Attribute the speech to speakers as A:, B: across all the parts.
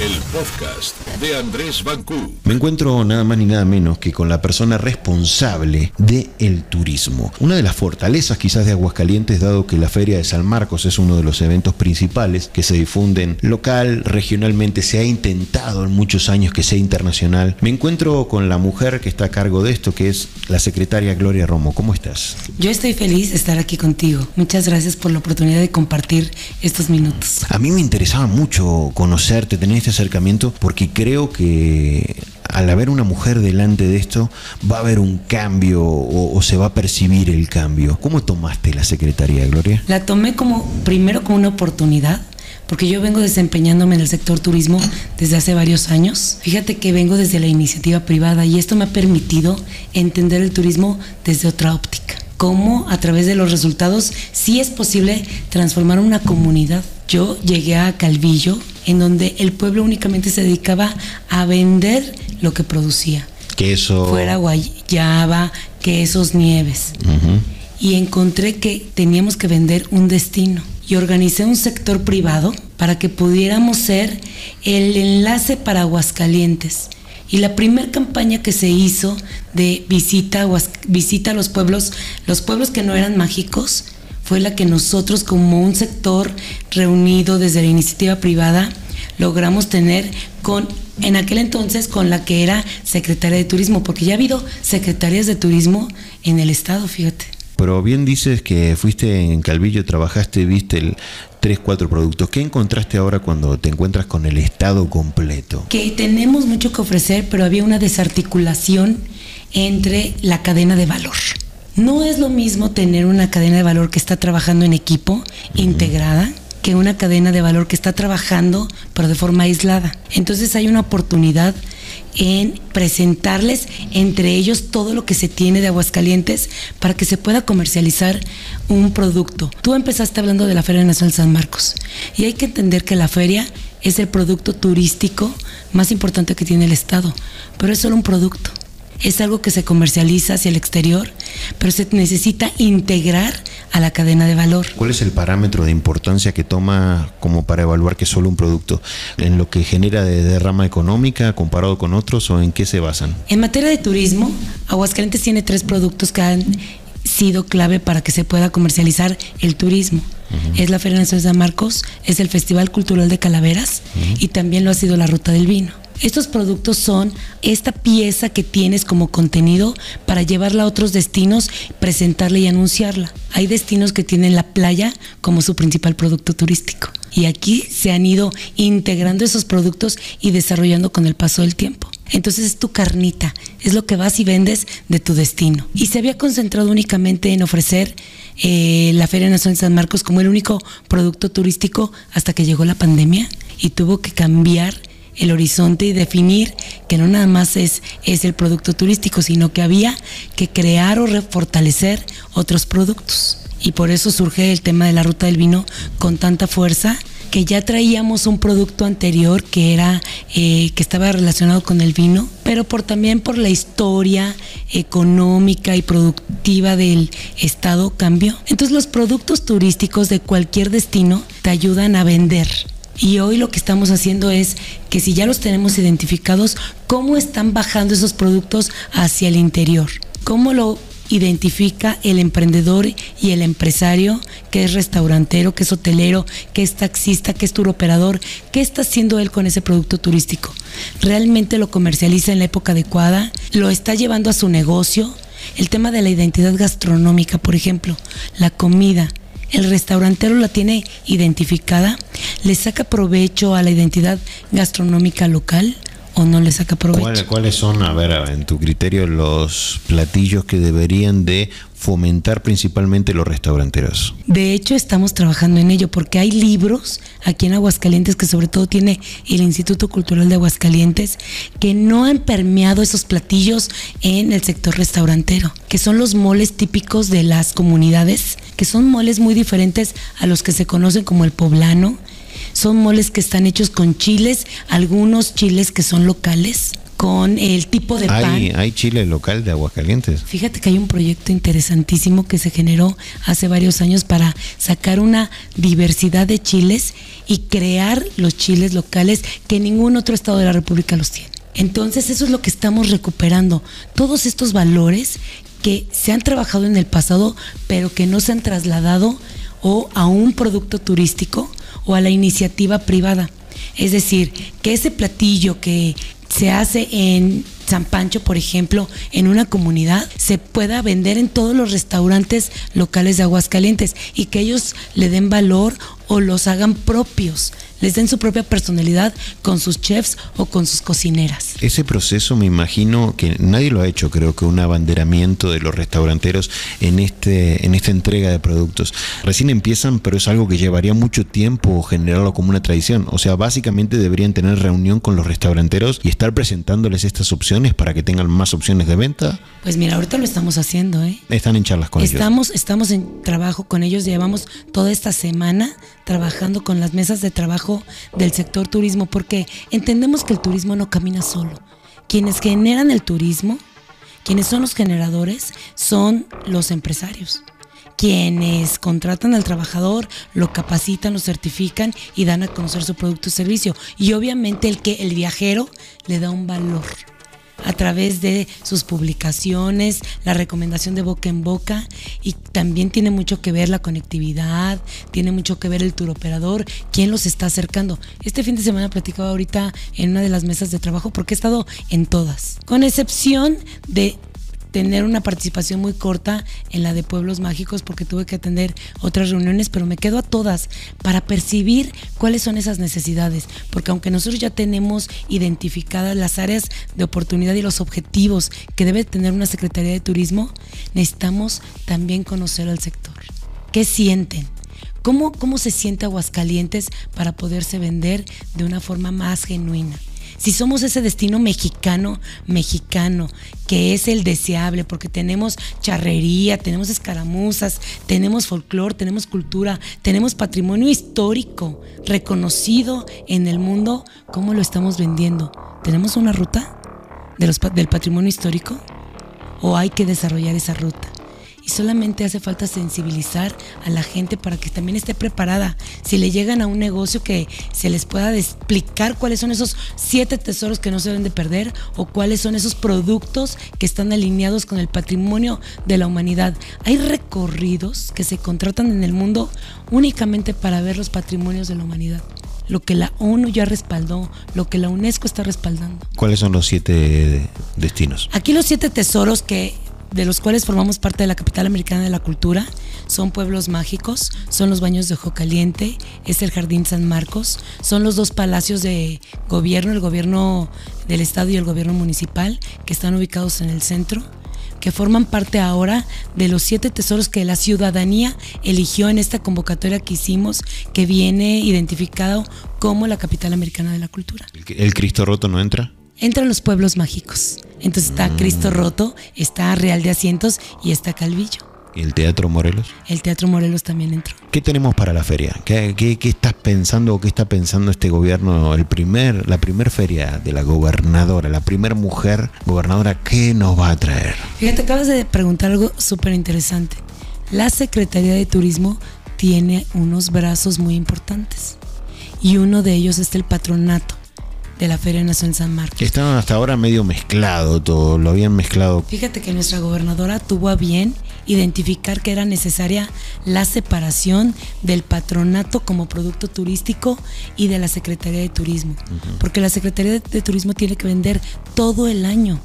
A: el podcast de Andrés Bancú.
B: Me encuentro nada más ni nada menos que con la persona responsable del el turismo. Una de las fortalezas quizás de Aguascalientes, dado que la Feria de San Marcos es uno de los eventos principales que se difunden local, regionalmente, se ha intentado en muchos años que sea internacional. Me encuentro con la mujer que está a cargo de esto, que es la secretaria Gloria Romo. ¿Cómo estás?
C: Yo estoy feliz de estar aquí contigo. Muchas gracias por la oportunidad de compartir estos minutos.
B: A mí me interesaba mucho conocerte, tener acercamiento, porque creo que al haber una mujer delante de esto, va a haber un cambio o, se va a percibir el cambio. ¿Cómo tomaste la Secretaría, Gloria?
C: La tomé como, primero como una oportunidad, porque yo vengo desempeñándome en el sector turismo desde hace varios años. Fíjate que vengo desde la iniciativa privada y esto me ha permitido entender el turismo desde otra óptica. Cómo a través de los resultados sí es posible transformar una comunidad. Yo llegué a Calvillo, en donde el pueblo únicamente se dedicaba a vender lo que producía.
B: Queso.
C: Fuera guayaba, quesos, nieves. Y encontré que teníamos que vender un destino. Y organicé un sector privado para que pudiéramos ser el enlace para Aguascalientes. Y la primera campaña que se hizo de visita, visita a los pueblos, los pueblos que no eran mágicos, fue la que nosotros como un sector reunido desde la iniciativa privada logramos tener con en aquel entonces con la que era secretaria de turismo, porque ya ha habido secretarias de turismo en el estado, fíjate.
B: Pero bien dices que fuiste en Calvillo, trabajaste, viste el tres, cuatro productos. ¿Qué encontraste ahora cuando te encuentras con el estado completo?
C: Que tenemos mucho que ofrecer, pero había una desarticulación entre la cadena de valor. No es lo mismo tener una cadena de valor que está trabajando en equipo, integrada, que una cadena de valor que está trabajando, pero de forma aislada. Entonces hay una oportunidad en presentarles entre ellos todo lo que se tiene de Aguascalientes para que se pueda comercializar un producto. Tú empezaste hablando de la Feria Nacional San Marcos y hay que entender que la feria es el producto turístico más importante que tiene el Estado, pero es solo un producto es algo que se comercializa hacia el exterior, pero se necesita integrar a la cadena de valor.
B: ¿Cuál es el parámetro de importancia que toma como para evaluar que es solo un producto? ¿En lo que genera de derrama económica comparado con otros o en qué se basan?
C: En materia de turismo, Aguascalientes tiene tres productos que han sido clave para que se pueda comercializar el turismo. Es la Feria Nacional de San Marcos, es el Festival Cultural de Calaveras y también lo ha sido la Ruta del Vino. Estos productos son esta pieza que tienes como contenido para llevarla a otros destinos, presentarla y anunciarla. Hay destinos que tienen la playa como su principal producto turístico. Y aquí se han ido integrando esos productos y desarrollando con el paso del tiempo. Entonces es tu carnita, es lo que vas y vendes de tu destino. Y se había concentrado únicamente en ofrecer eh, la Feria Nacional de San Marcos como el único producto turístico hasta que llegó la pandemia y tuvo que cambiar el horizonte y definir que no nada más es, es el producto turístico, sino que había que crear o fortalecer otros productos. Y por eso surge el tema de la ruta del vino con tanta fuerza que ya traíamos un producto anterior que era eh, que estaba relacionado con el vino, pero por también por la historia económica y productiva del estado cambió. Entonces los productos turísticos de cualquier destino te ayudan a vender y hoy lo que estamos haciendo es que si ya los tenemos identificados, ¿cómo están bajando esos productos hacia el interior? ¿Cómo lo identifica el emprendedor y el empresario que es restaurantero, que es hotelero, que es taxista, que es turoperador, qué está haciendo él con ese producto turístico. ¿Realmente lo comercializa en la época adecuada? ¿Lo está llevando a su negocio? El tema de la identidad gastronómica, por ejemplo, la comida, el restaurantero la tiene identificada, le saca provecho a la identidad gastronómica local o no le saca provecho.
B: ¿Cuáles son, a ver, en tu criterio, los platillos que deberían de fomentar principalmente los restauranteros?
C: De hecho, estamos trabajando en ello porque hay libros aquí en Aguascalientes que sobre todo tiene el Instituto Cultural de Aguascalientes que no han permeado esos platillos en el sector restaurantero, que son los moles típicos de las comunidades, que son moles muy diferentes a los que se conocen como el poblano. Son moles que están hechos con chiles, algunos chiles que son locales, con el tipo de pan.
B: ¿Hay chile local de Aguascalientes?
C: Fíjate que hay un proyecto interesantísimo que se generó hace varios años para sacar una diversidad de chiles y crear los chiles locales que ningún otro estado de la República los tiene. Entonces eso es lo que estamos recuperando, todos estos valores que se han trabajado en el pasado, pero que no se han trasladado o a un producto turístico o a la iniciativa privada. Es decir, que ese platillo que se hace en San Pancho, por ejemplo, en una comunidad, se pueda vender en todos los restaurantes locales de Aguascalientes y que ellos le den valor o los hagan propios les den su propia personalidad con sus chefs o con sus cocineras.
B: Ese proceso me imagino que nadie lo ha hecho, creo que un abanderamiento de los restauranteros en este en esta entrega de productos. Recién empiezan, pero es algo que llevaría mucho tiempo generarlo como una tradición. O sea, básicamente deberían tener reunión con los restauranteros y estar presentándoles estas opciones para que tengan más opciones de venta.
C: Pues mira, ahorita lo estamos haciendo, ¿eh?
B: Están en charlas con
C: estamos,
B: ellos.
C: Estamos en trabajo con ellos, llevamos toda esta semana trabajando con las mesas de trabajo del sector turismo, porque entendemos que el turismo no camina solo. Quienes generan el turismo, quienes son los generadores, son los empresarios quienes contratan al trabajador, lo capacitan, lo certifican y dan a conocer su producto o servicio. Y obviamente el que el viajero le da un valor a través de sus publicaciones, la recomendación de boca en boca y también tiene mucho que ver la conectividad, tiene mucho que ver el tour operador, quién los está acercando. Este fin de semana platicaba ahorita en una de las mesas de trabajo porque he estado en todas, con excepción de tener una participación muy corta en la de Pueblos Mágicos porque tuve que atender otras reuniones, pero me quedo a todas para percibir cuáles son esas necesidades, porque aunque nosotros ya tenemos identificadas las áreas de oportunidad y los objetivos que debe tener una Secretaría de Turismo, necesitamos también conocer al sector. ¿Qué sienten? ¿Cómo, cómo se siente Aguascalientes para poderse vender de una forma más genuina? Si somos ese destino mexicano, mexicano, que es el deseable, porque tenemos charrería, tenemos escaramuzas, tenemos folclore, tenemos cultura, tenemos patrimonio histórico reconocido en el mundo, ¿cómo lo estamos vendiendo? ¿Tenemos una ruta del patrimonio histórico? ¿O hay que desarrollar esa ruta? Solamente hace falta sensibilizar a la gente para que también esté preparada. Si le llegan a un negocio que se les pueda explicar cuáles son esos siete tesoros que no se deben de perder o cuáles son esos productos que están alineados con el patrimonio de la humanidad. Hay recorridos que se contratan en el mundo únicamente para ver los patrimonios de la humanidad lo que la ONU ya respaldó, lo que la UNESCO está respaldando.
B: ¿Cuáles son los siete destinos?
C: Aquí los siete tesoros que de los cuales formamos parte de la capital americana de la cultura, son pueblos mágicos, son los baños de Ojo Caliente, es el Jardín San Marcos, son los dos palacios de gobierno, el gobierno del estado y el gobierno municipal, que están ubicados en el centro que forman parte ahora de los siete tesoros que la ciudadanía eligió en esta convocatoria que hicimos, que viene identificado como la capital americana de la cultura.
B: ¿El Cristo Roto no entra?
C: Entran los pueblos mágicos. Entonces está Cristo Roto, está Real de Asientos y está Calvillo.
B: ¿Y el Teatro Morelos?
C: El Teatro Morelos también entró.
B: ¿Qué tenemos para la feria? ¿Qué, qué, estás pensando o qué está pensando este gobierno? El primer, la primera feria de la gobernadora, la primera mujer gobernadora, ¿qué nos va a traer?
C: Fíjate, acabas de preguntar algo súper interesante. La Secretaría de Turismo tiene unos brazos muy importantes y uno de ellos es el patronato de la Feria Nacional San Marcos.
B: Estaban hasta ahora medio mezclado todo, lo habían mezclado.
C: Fíjate que nuestra gobernadora tuvo a bien identificar que era necesaria la separación del patronato como producto turístico y de la Secretaría de Turismo, porque la Secretaría de Turismo tiene que vender todo el año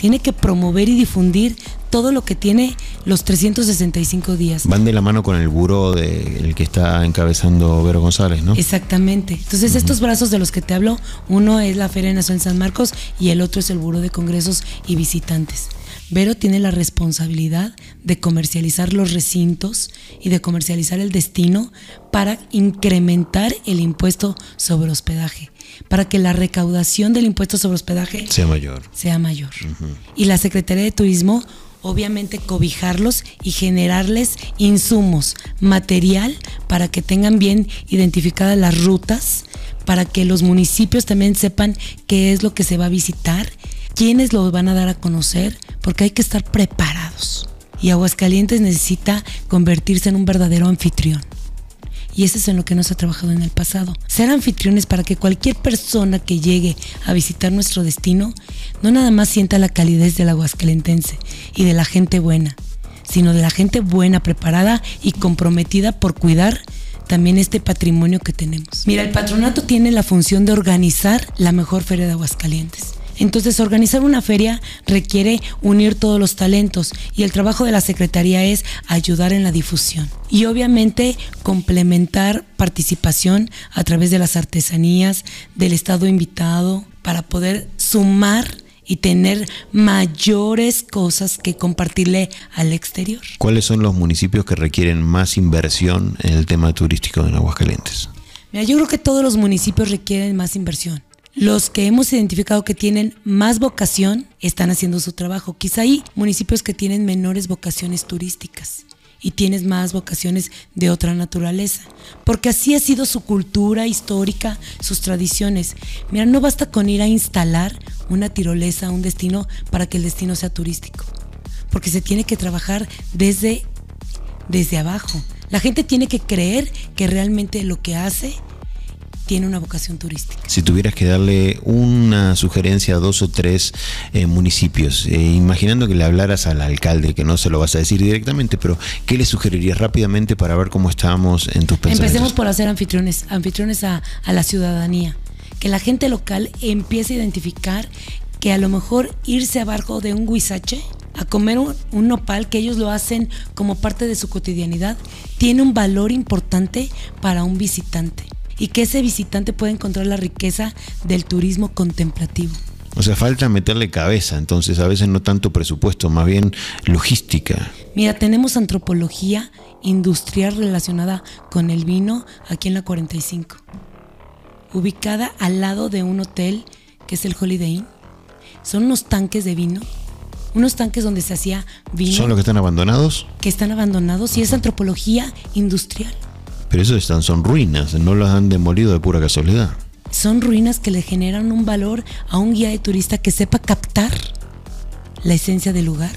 C: tiene que promover y difundir todo lo que tiene los 365 días.
B: Van de la mano con el buró del que está encabezando Vero González, ¿no?
C: Exactamente. Entonces, estos brazos de los que te hablo, uno es la Feria Nacional San Marcos y el otro es el Buró de Congresos y Visitantes. Vero tiene la responsabilidad de comercializar los recintos y de comercializar el destino para incrementar el impuesto sobre hospedaje para que la recaudación del impuesto sobre hospedaje
B: sea mayor.
C: Sea mayor. Y la Secretaría de Turismo obviamente cobijarlos y generarles insumos, material para que tengan bien identificadas las rutas, para que los municipios también sepan qué es lo que se va a visitar, quiénes lo van a dar a conocer, porque hay que estar preparados. Y Aguascalientes necesita convertirse en un verdadero anfitrión. Y eso es en lo que nos ha trabajado en el pasado. Ser anfitriones para que cualquier persona que llegue a visitar nuestro destino no nada más sienta la calidez del aguascalentense y de la gente buena, sino de la gente buena, preparada y comprometida por cuidar también este patrimonio que tenemos. Mira, el patronato tiene la función de organizar la mejor feria de Aguascalientes. Entonces, organizar una feria requiere unir todos los talentos y el trabajo de la Secretaría es ayudar en la difusión y obviamente complementar participación a través de las artesanías, del Estado invitado, para poder sumar y tener mayores cosas que compartirle al exterior.
B: ¿Cuáles son los municipios que requieren más inversión en el tema turístico en Aguascalientes?
C: Mira, yo creo que todos los municipios requieren más inversión. Los que hemos identificado que tienen más vocación están haciendo su trabajo. Quizá hay municipios que tienen menores vocaciones turísticas y tienes más vocaciones de otra naturaleza, porque así ha sido su cultura histórica, sus tradiciones. Mira, no basta con ir a instalar una tirolesa un destino para que el destino sea turístico, porque se tiene que trabajar desde, desde abajo. La gente tiene que creer que realmente lo que hace tiene una vocación turística.
B: Si tuvieras que darle una sugerencia a dos o tres eh, municipios, eh, imaginando que le hablaras al alcalde, que no se lo vas a decir directamente, pero ¿qué le sugerirías rápidamente para ver cómo estamos en tus pensamientos?
C: Empecemos por hacer anfitriones, anfitriones a, a la ciudadanía, que la gente local empiece a identificar que a lo mejor irse abajo de un guisache a comer un, un, nopal que ellos lo hacen como parte de su cotidianidad, tiene un valor importante para un visitante y que ese visitante pueda encontrar la riqueza del turismo contemplativo.
B: O sea, falta meterle cabeza, entonces a veces no tanto presupuesto, más bien logística.
C: Mira, tenemos antropología industrial relacionada con el vino aquí en la 45, ubicada al lado de un hotel que es el Holiday Inn. Son unos tanques de vino, unos tanques donde se hacía vino.
B: ¿Son los que están abandonados?
C: Que están abandonados y es antropología industrial.
B: Pero eso están, son ruinas, no las han demolido de pura casualidad.
C: Son ruinas que le generan un valor a un guía de turista que sepa captar la esencia del lugar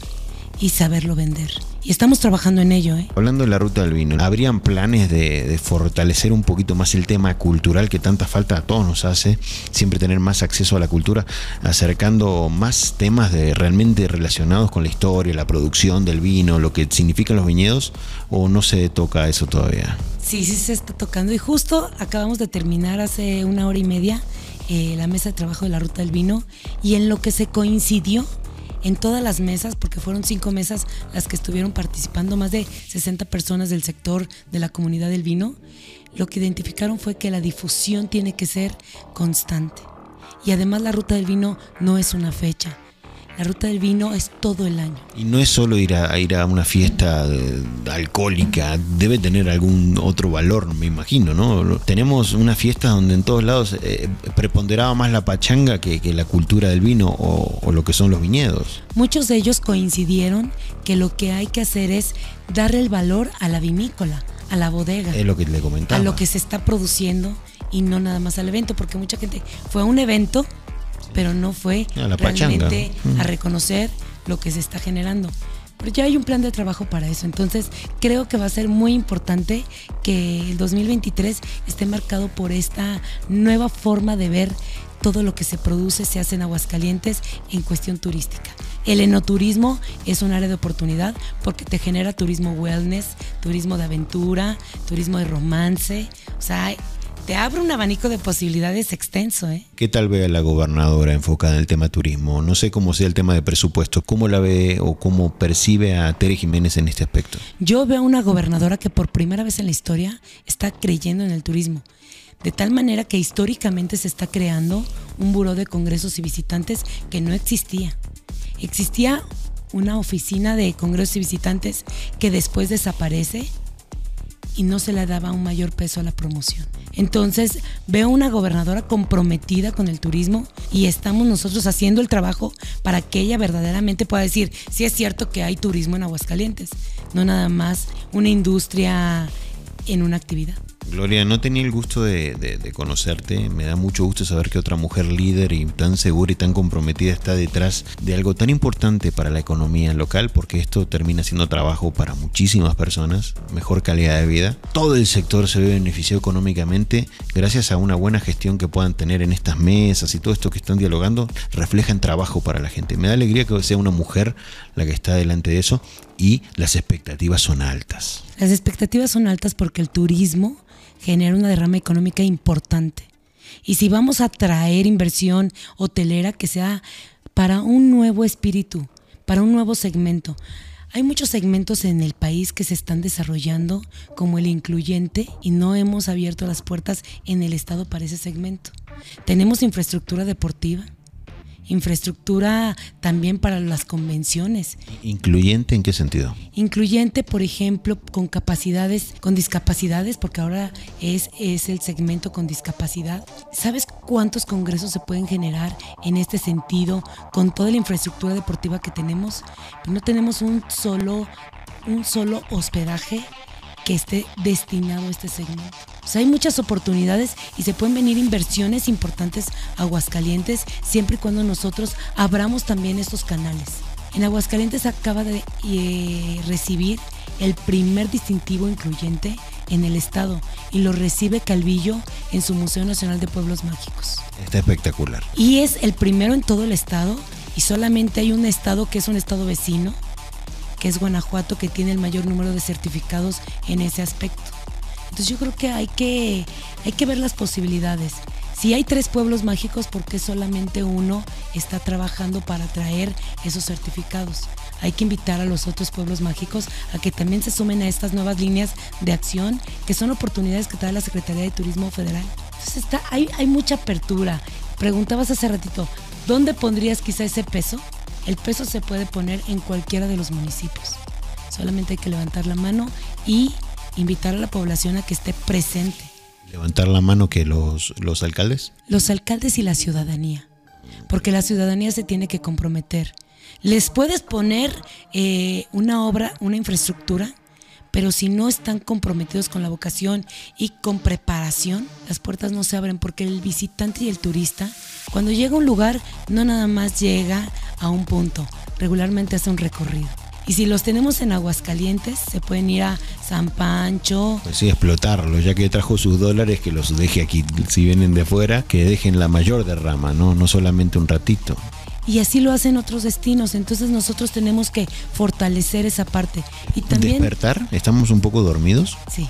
C: y saberlo vender. Y estamos trabajando en ello. ¿eh?
B: Hablando de la ruta del vino, ¿habrían planes de, de, fortalecer un poquito más el tema cultural que tanta falta a todos nos hace? Siempre tener más acceso a la cultura, acercando más temas de realmente relacionados con la historia, la producción del vino, lo que significan los viñedos, o no se toca eso todavía?
C: Sí, sí se está tocando. Y justo acabamos de terminar hace una hora y media eh, la mesa de trabajo de la ruta del vino y en lo que se coincidió en todas las mesas, porque fueron cinco mesas las que estuvieron participando, más de 60 personas del sector de la comunidad del vino, lo que identificaron fue que la difusión tiene que ser constante. Y además la ruta del vino no es una fecha, la ruta del vino es todo el año.
B: Y no es solo ir a, a ir a una fiesta alcohólica, debe tener algún otro valor, me imagino, ¿no? Tenemos una fiesta donde en todos lados eh, preponderaba más la pachanga que, que la cultura del vino o, o, lo que son los viñedos.
C: Muchos de ellos coincidieron que lo que hay que hacer es darle el valor a la vinícola, a la bodega.
B: Es lo que le comentaba.
C: A lo que se está produciendo y no nada más al evento, porque mucha gente fue a un evento pero no fue
B: la
C: realmente
B: pachanga.
C: a reconocer lo que se está generando. Pero ya hay un plan de trabajo para eso, entonces creo que va a ser muy importante que el 2023 esté marcado por esta nueva forma de ver todo lo que se produce, se hace en Aguascalientes en cuestión turística. El enoturismo es un área de oportunidad porque te genera turismo wellness, turismo de aventura, turismo de romance, o sea, te abre un abanico de posibilidades extenso. ¿eh?
B: ¿Qué tal ve a la gobernadora enfocada en el tema turismo? No sé cómo sea el tema de presupuesto. ¿Cómo la ve o cómo percibe a Tere Jiménez en este aspecto?
C: Yo veo a una gobernadora que por primera vez en la historia está creyendo en el turismo. De tal manera que históricamente se está creando un buró de congresos y visitantes que no existía. Existía una oficina de congresos y visitantes que después desaparece y no se le daba un mayor peso a la promoción. Entonces veo una gobernadora comprometida con el turismo y estamos nosotros haciendo el trabajo para que ella verdaderamente pueda decir si es cierto que hay turismo en Aguascalientes, no nada más una industria en una actividad.
B: Gloria, no tenía el gusto de, conocerte. Me da mucho gusto saber que otra mujer líder y tan segura y tan comprometida está detrás de algo tan importante para la economía local, porque esto termina siendo trabajo para muchísimas personas, mejor calidad de vida. Todo el sector se ve beneficiado económicamente gracias a una buena gestión que puedan tener en estas mesas y todo esto que están dialogando refleja en trabajo para la gente. Me da alegría que sea una mujer la que está delante de eso y las expectativas son altas.
C: Las expectativas son altas porque el turismo genera una derrama económica importante. Y si vamos a traer inversión hotelera que sea para un nuevo espíritu, para un nuevo segmento. Hay muchos segmentos en el país que se están desarrollando como el incluyente y no hemos abierto las puertas en el Estado para ese segmento. Tenemos infraestructura deportiva, infraestructura también para las convenciones.
B: ¿Incluyente en qué sentido?
C: Incluyente, por ejemplo, con capacidades, con discapacidades, porque ahora es, es el segmento con discapacidad. ¿Sabes cuántos congresos se pueden generar en este sentido con toda la infraestructura deportiva que tenemos? No tenemos un solo, un solo hospedaje que esté destinado a este segmento. Hay muchas oportunidades y se pueden venir inversiones importantes a Aguascalientes siempre y cuando nosotros abramos también estos canales. En Aguascalientes acaba de eh, recibir el primer distintivo incluyente en el estado y lo recibe Calvillo en su Museo Nacional de Pueblos Mágicos.
B: Está espectacular.
C: Y es el primero en todo el estado y solamente hay un estado que es un estado vecino que es Guanajuato, que tiene el mayor número de certificados en ese aspecto. Entonces yo creo que hay que, hay que ver las posibilidades. Si hay tres pueblos mágicos, ¿por qué solamente uno está trabajando para traer esos certificados? Hay que invitar a los otros pueblos mágicos a que también se sumen a estas nuevas líneas de acción, que son oportunidades que trae la Secretaría de Turismo Federal. Entonces está, hay, hay mucha apertura. Preguntabas hace ratito, ¿dónde pondrías quizá ese peso? El peso se puede poner en cualquiera de los municipios. Solamente hay que levantar la mano y invitar a la población a que esté presente.
B: ¿Levantar la mano que los, los alcaldes?
C: Los alcaldes y la ciudadanía. Porque la ciudadanía se tiene que comprometer. Les puedes poner eh, una obra, una infraestructura, pero si no están comprometidos con la vocación y con preparación, las puertas no se abren porque el visitante y el turista, cuando llega a un lugar, no nada más llega a un punto, regularmente hace un recorrido. Y si los tenemos en Aguascalientes, se pueden ir a San Pancho.
B: Pues sí, explotarlos, ya que trajo sus dólares, que los deje aquí, si vienen de afuera, que dejen la mayor derrama, ¿no? No solamente un ratito
C: y así lo hacen otros destinos. Entonces nosotros tenemos que fortalecer esa parte. Y también...
B: ¿Despertar? ¿Estamos un poco dormidos?
C: Sí.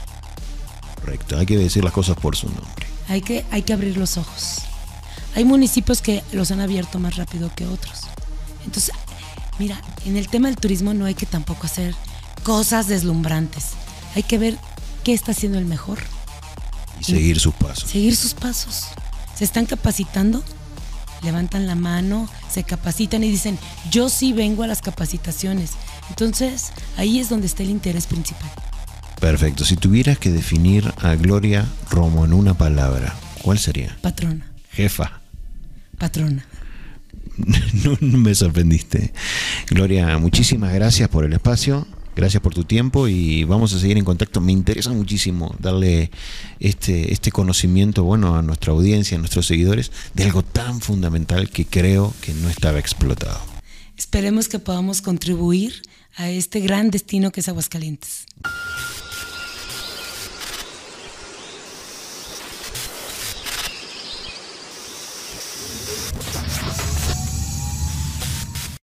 B: Correcto, hay que decir las cosas por su nombre.
C: Hay que, hay que abrir los ojos. Hay municipios que los han abierto más rápido que otros. Entonces, mira, en el tema del turismo no hay que tampoco hacer cosas deslumbrantes. Hay que ver qué está haciendo el mejor.
B: Y seguir sus pasos.
C: Seguir sus pasos. Se están capacitando levantan la mano, se capacitan y dicen, yo sí vengo a las capacitaciones. Entonces, ahí es donde está el interés principal.
B: Perfecto. Si tuvieras que definir a Gloria Romo en una palabra, ¿cuál sería?
C: Patrona.
B: Jefa.
C: Patrona.
B: no, no me sorprendiste. Gloria, muchísimas gracias por el espacio. Gracias por tu tiempo y vamos a seguir en contacto. Me interesa muchísimo darle este, este conocimiento bueno a nuestra audiencia, a nuestros seguidores, de algo tan fundamental que creo que no estaba explotado.
C: Esperemos que podamos contribuir a este gran destino que es Aguascalientes.